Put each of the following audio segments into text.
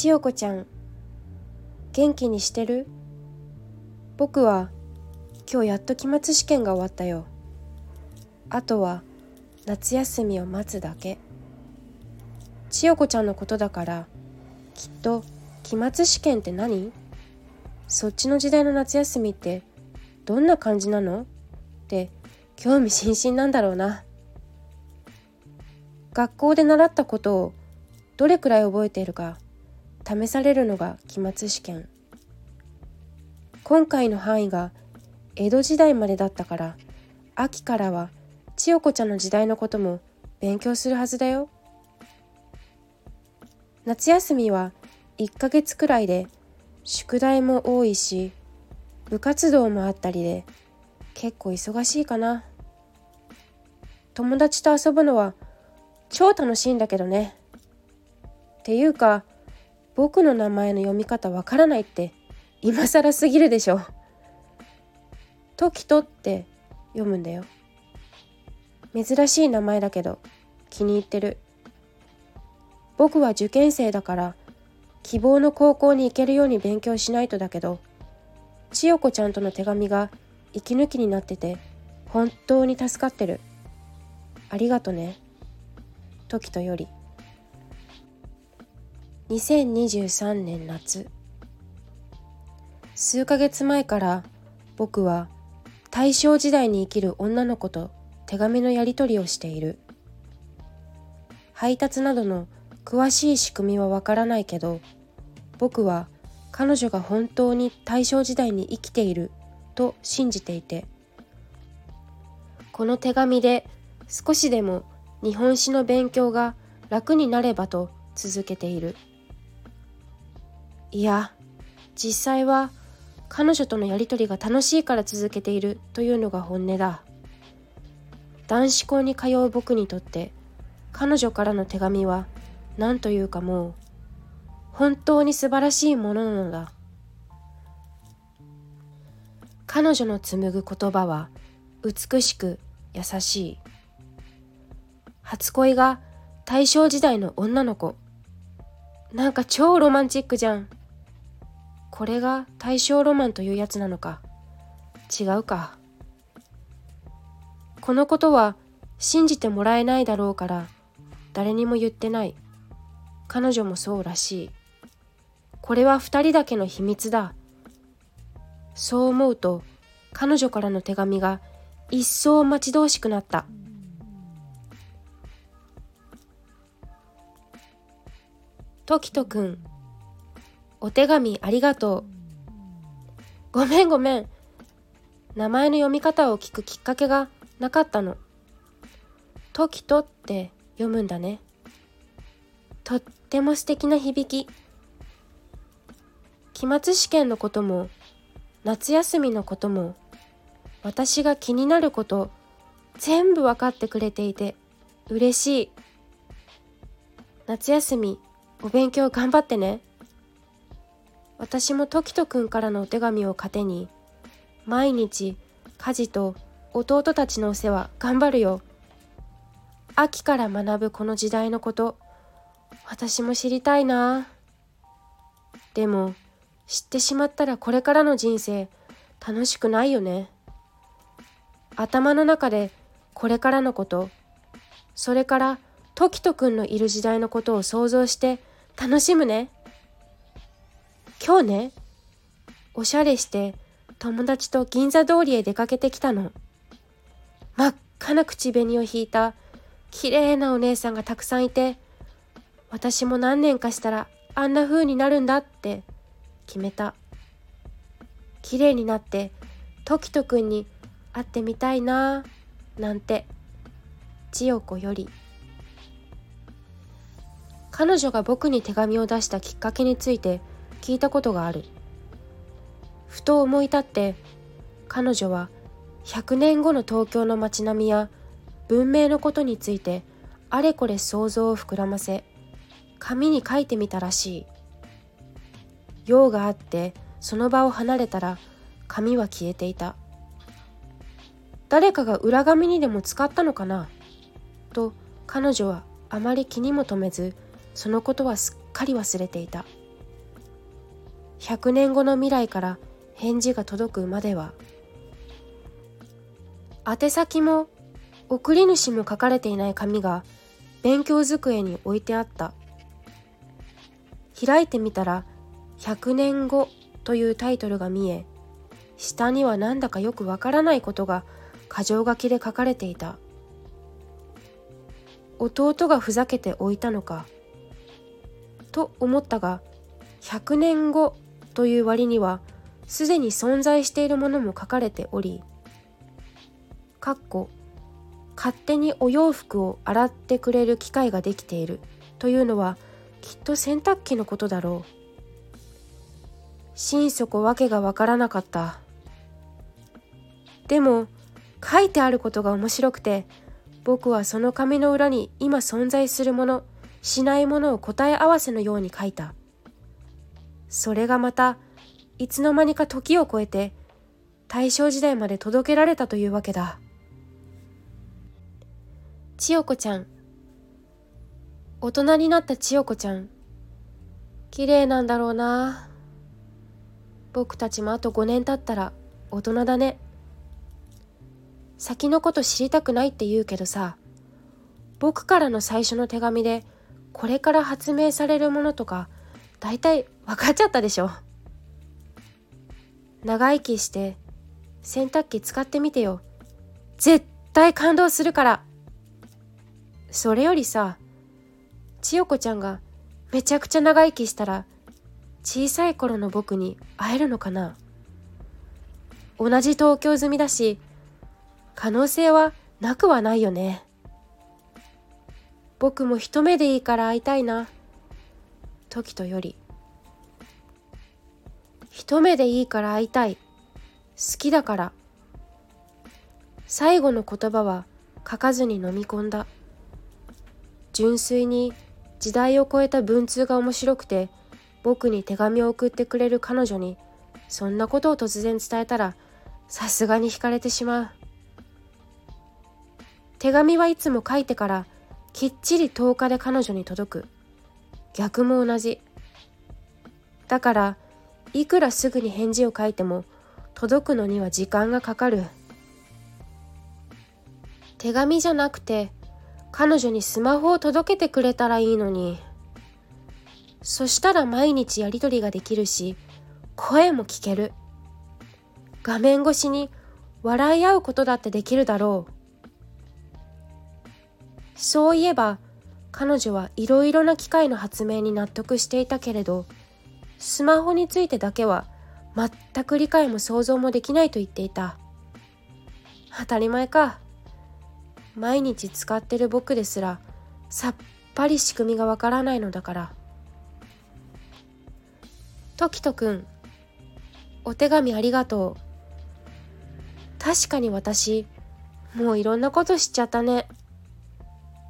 千代子ちゃん元気にしてる？僕は今日やっと期末試験が終わったよ。あとは夏休みを待つだけ。千代子ちゃんのことだからきっと期末試験って何？そっちの時代の夏休みってどんな感じなの？って興味津々なんだろうな。学校で習ったことをどれくらい覚えているか試されるのが期末試験。今回の範囲が江戸時代までだったから秋からは千代子ちゃんの時代のことも勉強するはずだよ。夏休みは1ヶ月くらいで宿題も多いし部活動もあったりで結構忙しいかな。友達と遊ぶのは超楽しいんだけどね。っていうか僕の名前の読み方わからないって今更すぎるでしょ。トキトって読むんだよ。珍しい名前だけど気に入ってる。僕は受験生だから希望の高校に行けるように勉強しないとだけど千代子ちゃんとの手紙が息抜きになってて本当に助かってる。ありがとね。トキトより。2023年夏数ヶ月前から僕は大正時代に生きる女の子と手紙のやり取りをしている配達などの詳しい仕組みはわからないけど僕は彼女が本当に大正時代に生きていると信じていてこの手紙で少しでも日本史の勉強が楽になればと続けている。いや実際は彼女とのやり取りが楽しいから続けているというのが本音だ。男子校に通う僕にとって彼女からの手紙は何というかもう本当に素晴らしいものなのだ。彼女の紡ぐ言葉は美しく優しい。初恋が大正時代の女の子。なんか超ロマンチックじゃん。これが大正ロマンというやつなのか。違うか。このことは信じてもらえないだろうから誰にも言ってない。彼女もそうらしい。これは二人だけの秘密だ。そう思うと彼女からの手紙が一層待ち遠しくなった。時とくんお手紙ありがとう。ごめんごめん。名前の読み方を聞くきっかけがなかったの。トキトって読むんだね。とっても素敵な響き。期末試験のことも、夏休みのことも、私が気になること、全部わかってくれていて、嬉しい。夏休み、お勉強頑張ってね。私も時人くんからのお手紙を糧に毎日家事と弟たちのお世話頑張るよ。秋から学ぶこの時代のこと私も知りたいな。でも知ってしまったらこれからの人生楽しくないよね。頭の中でこれからのことそれから時人くんのいる時代のことを想像して楽しむね。今日ね、おしゃれして友達と銀座通りへ出かけてきたの。真っ赤な口紅を引いた綺麗なお姉さんがたくさんいて、私も何年かしたらあんな風になるんだって決めた。綺麗になって時とくんに会ってみたいななんて千代子より彼女が僕に手紙を出したきっかけについて聞いたことがある。ふと思い立って彼女は100年後の東京の街並みや文明のことについてあれこれ想像を膨らませ紙に書いてみたらしい。用があってその場を離れたら紙は消えていた。誰かが裏紙にでも使ったのかな？と彼女はあまり気にも留めずそのことはすっかり忘れていた。100年後の未来から返事が届くまでは。宛先も送り主も書かれていない紙が勉強机に置いてあった。開いてみたら「100年後」というタイトルが見え下にはなんだかよくわからないことが箇条書きで書かれていた。弟がふざけておいたのかと思ったが100年後という割にはすでに存在しているものも書かれておりかっこ勝手にお洋服を洗ってくれる機械ができているというのはきっと洗濯機のことだろう。心底わけがわからなかった。でも書いてあることが面白くて僕はその紙の裏に今存在するものしないものを答え合わせのように書いた。それがまたいつの間にか時を超えて大正時代まで届けられたというわけだ。千代子ちゃん。大人になった千代子ちゃん。綺麗なんだろうな。僕たちもあと5年経ったら大人だね。先のこと知りたくないって言うけどさ僕からの最初の手紙でこれから発明されるものとか大体分かっちゃったでしょ。長生きして洗濯機使ってみてよ。絶対感動するから。それよりさ千代子ちゃんがめちゃくちゃ長生きしたら小さい頃の僕に会えるのかな。同じ東京済みだし可能性はなくはないよね。僕も一目でいいから会いたいな。時とより一目でいいから会いたい。好きだから。最後の言葉は書かずに飲み込んだ。純粋に時代を超えた文通が面白くて僕に手紙を送ってくれる彼女にそんなことを突然伝えたらさすがに惹かれてしまう。手紙はいつも書いてからきっちり10日で彼女に届く。逆も同じ。だからいくらすぐに返事を書いても届くのには時間がかかる。手紙じゃなくて彼女にスマホを届けてくれたらいいのに。そしたら毎日やり取りができるし声も聞ける。画面越しに笑い合うことだってできるだろう。そういえば彼女はいろいろな機械の発明に納得していたけれどスマホについてだけは全く理解も想像もできないと言っていた。当たり前か。毎日使ってる僕ですらさっぱり仕組みがわからないのだから。時とくんお手紙ありがとう。確かに私もういろんなことしちゃったね。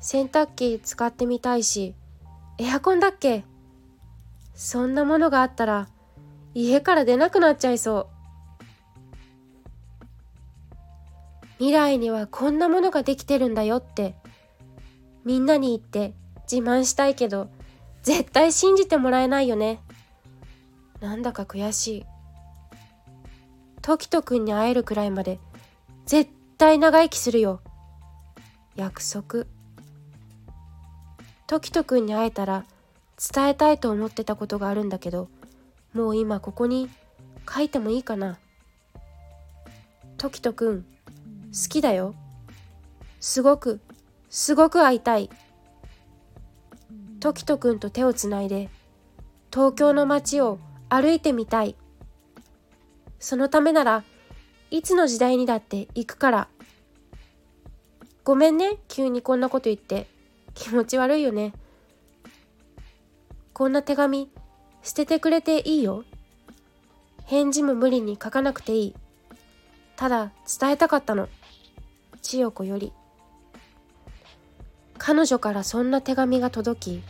洗濯機使ってみたいしエアコンだっけ？そんなものがあったら家から出なくなっちゃいそう。未来にはこんなものができてるんだよって。みんなに言って自慢したいけど絶対信じてもらえないよね。なんだか悔しい。時とくんに会えるくらいまで絶対長生きするよ。約束。時とくんに会えたら伝えたいと思ってたことがあるんだけどもう今ここに書いてもいいかな。時とくん好きだよ。すごくすごく会いたい。時とくんと手をつないで東京の街を歩いてみたい。そのためならいつの時代にだって行くから。ごめんね急にこんなこと言って。気持ち悪いよね。こんな手紙捨ててくれていいよ。返事も無理に書かなくていい。ただ伝えたかったの。千代子より。彼女からそんな手紙が届き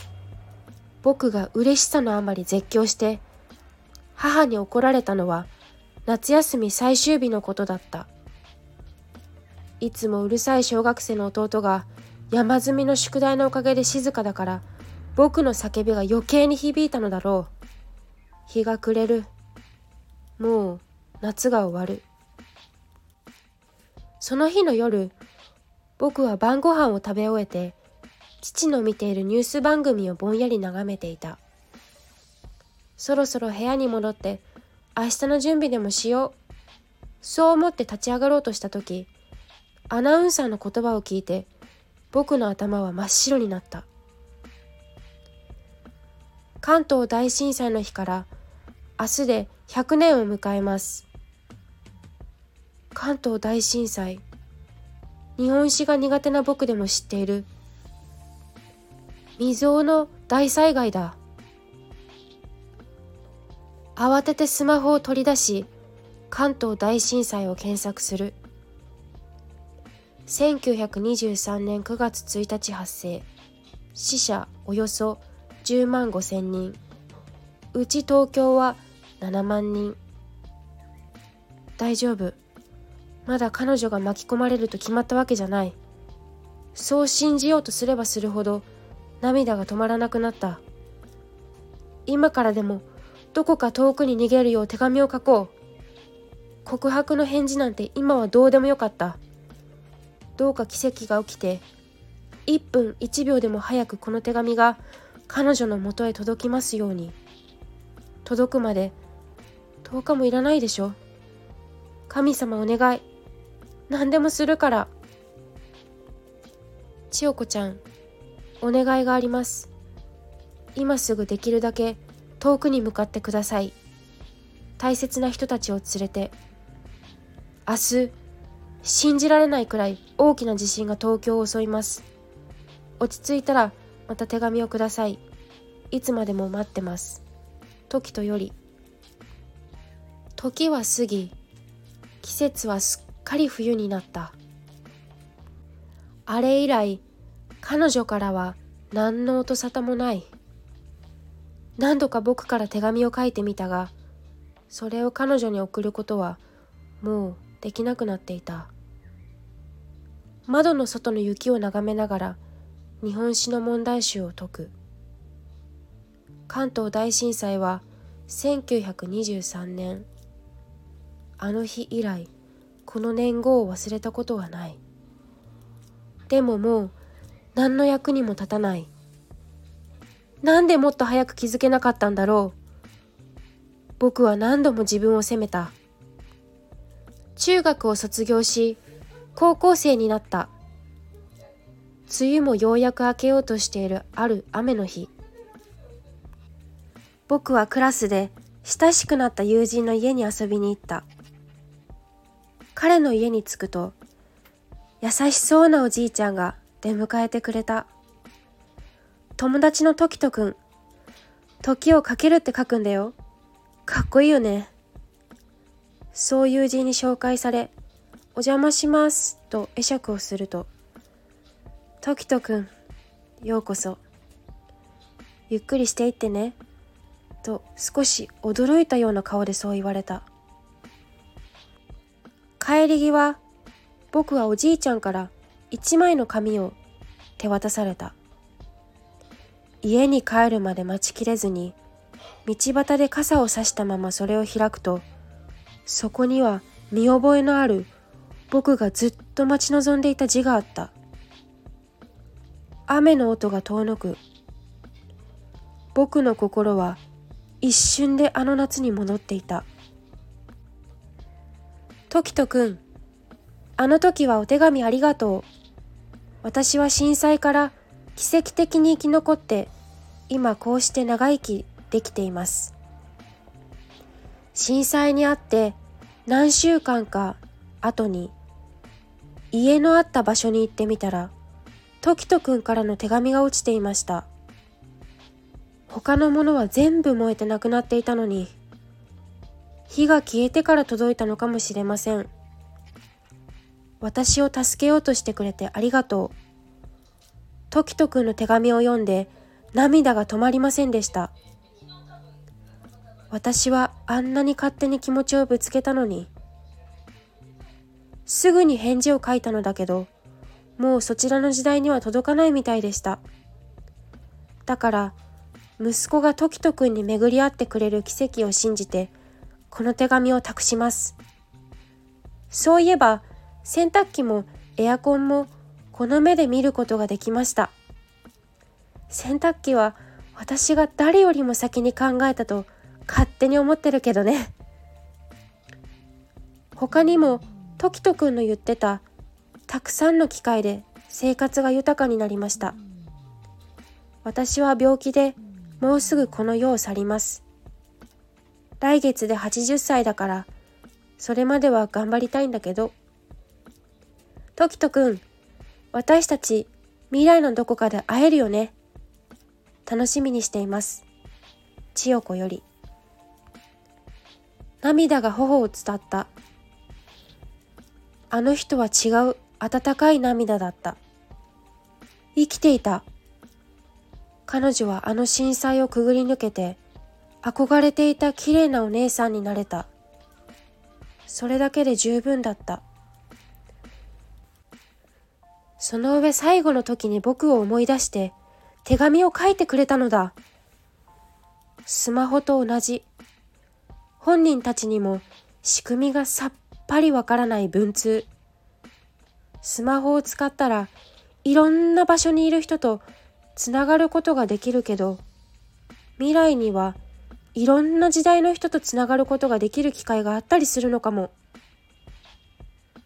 僕が嬉しさのあまり絶叫して母に怒られたのは夏休み最終日のことだった。いつもうるさい小学生の弟が山積みの宿題のおかげで静かだから僕の叫びが余計に響いたのだろう。日が暮れる。もう夏が終わる。その日の夜僕は晩ご飯を食べ終えて父の見ているニュース番組をぼんやり眺めていた。そろそろ部屋に戻って明日の準備でもしよう。そう思って立ち上がろうとした時アナウンサーの言葉を聞いて僕の頭は真っ白になった。関東大震災の日から明日で100年を迎えます。関東大震災。日本史が苦手な僕でも知っている。未曾有の大災害だ。慌ててスマホを取り出し関東大震災を検索する。1923年9月1日発生。死者およそ10万5千人。うち東京は7万人。大丈夫。まだ彼女が巻き込まれると決まったわけじゃない。そう信じようとすればするほど涙が止まらなくなった。今からでもどこか遠くに逃げるよう手紙を書こう。告白の返事なんて今はどうでもよかった。どうか奇跡が起きて1分1秒でも早くこの手紙が彼女のもとへ届きますように。届くまで10日もいらないでしょ。神様お願い。何でもするから。千代子ちゃんお願いがあります。今すぐできるだけ遠くに向かってください。大切な人たちを連れて。明日信じられないくらい大きな地震が東京を襲います。落ち着いたらまた手紙をください。いつまでも待ってます。時とより。時は過ぎ季節はすっかり冬になった。あれ以来彼女からは何の音沙汰もない。何度か僕から手紙を書いてみたがそれを彼女に送ることはもうできなくなっていた。窓の外の雪を眺めながら日本史の問題集を解く。関東大震災は1923年あの日以来この年号を忘れたことはない。でももう何の役にも立たない。なんでもっと早く気づけなかったんだろう。僕は何度も自分を責めた。中学を卒業し高校生になった。梅雨もようやく明けようとしているある雨の日。僕はクラスで親しくなった友人の家に遊びに行った。彼の家に着くと優しそうなおじいちゃんが出迎えてくれた。友達の時とくん時をかけるって書くんだよ。かっこいいよね。そう友人に紹介されお邪魔しますと会釈をすると時とくんようこそゆっくりしていってねと少し驚いたような顔でそう言われた。帰り際僕はおじいちゃんから一枚の紙を手渡された。家に帰るまで待ちきれずに道端で傘を差したままそれを開くとそこには見覚えのある僕がずっと待ち望んでいた字があった雨の音が遠のく僕の心は一瞬であの夏に戻っていた時とくん、あの時はお手紙ありがとう。私は震災から奇跡的に生き残って、今こうして長生きできています。震災にあって何週間か後に家のあった場所に行ってみたら、時とくんからの手紙が落ちていました。他のものは全部燃えてなくなっていたのに、火が消えてから届いたのかもしれません。私を助けようとしてくれてありがとう。時とくんの手紙を読んで涙が止まりませんでした。私はあんなに勝手に気持ちをぶつけたのに。すぐに返事を書いたのだけど、もうそちらの時代には届かないみたいでした。だから、息子が時人くんに巡り合ってくれる奇跡を信じてこの手紙を託しますそういえば洗濯機もエアコンもこの目で見ることができました洗濯機は私が誰よりも先に考えたと勝手に思ってるけどね。他にも時人くんの言ってたたくさんの機会で生活が豊かになりました。私は病気でもうすぐこの世を去ります。来月で80歳だからそれまでは頑張りたいんだけど。時人くん私たち未来のどこかで会えるよね。楽しみにしています。千代子より。涙が頬を伝った。あの人は違う。温かい涙だった。生きていた。彼女はあの震災をくぐり抜けて憧れていた綺麗なお姉さんになれた。それだけで十分だった。その上最後の時に僕を思い出して手紙を書いてくれたのだ。スマホと同じ。本人たちにも仕組みがさっぱりわからない文通。スマホを使ったらいろんな場所にいる人とつながることができるけど未来にはいろんな時代の人とつながることができる機会があったりするのかも。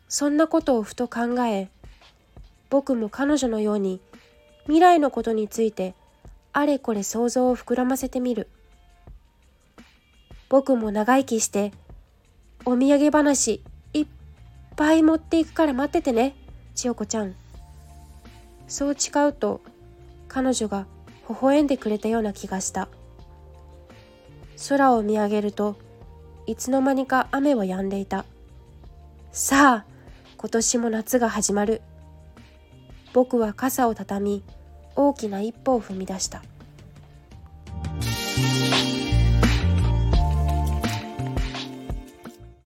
そんなことをふと考え僕も彼女のように未来のことについてあれこれ想像を膨らませてみる。僕も長生きしてお土産話いっぱい持っていくから待っててね千代子ちゃん。そう誓うと彼女が微笑んでくれたような気がした。空を見上げるといつの間にか雨は止んでいた。さあ今年も夏が始まる。僕は傘をたたみ大きな一歩を踏み出した。